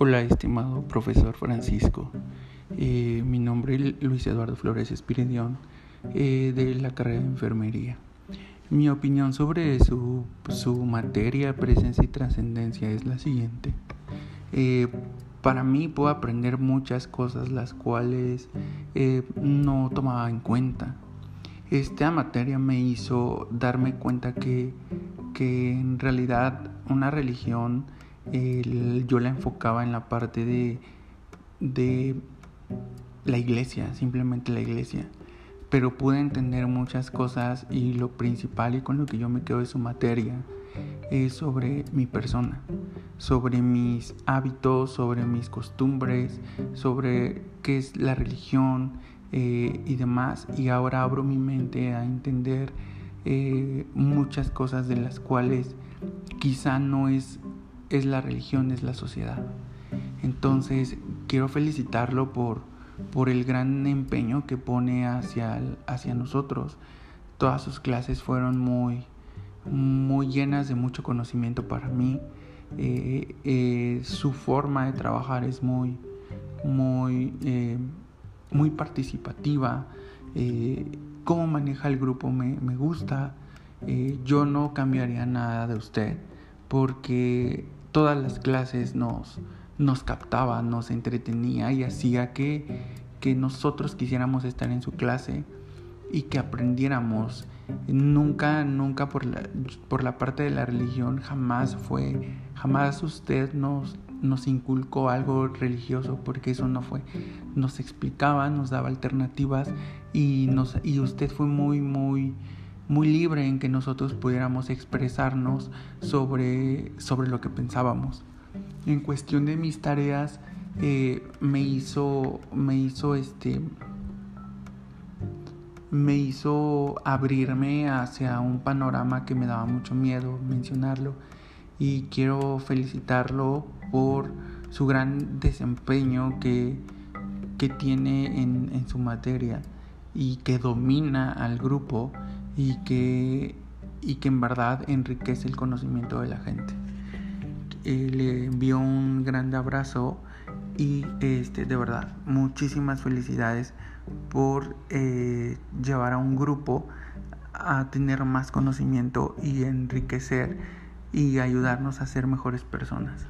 Hola, estimado profesor Francisco. Eh, mi nombre es Luis Eduardo Flores Espiridión, eh, de la carrera de enfermería. Mi opinión sobre su, su materia, presencia y trascendencia es la siguiente. Eh, para mí puedo aprender muchas cosas las cuales no tomaba en cuenta. Esta materia me hizo darme cuenta que, que en realidad una religión yo la enfocaba en la parte de, de la iglesia, simplemente la iglesia. Pero pude entender muchas cosas y lo principal y con lo que yo me quedo de su materia es sobre mi persona, sobre mis hábitos, sobre mis costumbres, sobre qué es la religión eh, y demás. Y ahora abro mi mente a entender eh, muchas cosas de las cuales quizá no es es la religión, es la sociedad. Entonces, quiero felicitarlo por, por el gran empeño que pone hacia, hacia nosotros. Todas sus clases fueron muy, muy llenas de mucho conocimiento para mí. Eh, eh, su forma de trabajar es muy, muy, eh, muy participativa. cómo maneja el grupo me, me gusta. yo no cambiaría nada de usted porque todas las clases nos, nos captaba, nos entretenía y hacía que, que nosotros quisiéramos estar en su clase y que aprendiéramos. Nunca, nunca por la, por la parte de la religión jamás fue, jamás usted nos, nos inculcó algo religioso porque eso no fue. Nos explicaba, nos daba alternativas y, nos, y usted fue muy, muy, muy libre en que nosotros pudiéramos expresarnos sobre, sobre lo que pensábamos. En cuestión de mis tareas, eh, me hizo, me hizo este, me hizo abrirme hacia un panorama que me daba mucho miedo mencionarlo y quiero felicitarlo por su gran desempeño que, que tiene en, en su materia y que domina al grupo y que, y que en verdad enriquece el conocimiento de la gente. Eh, le envío un grande abrazo y este, de verdad muchísimas felicidades por eh, llevar a un grupo a tener más conocimiento y enriquecer y ayudarnos a ser mejores personas.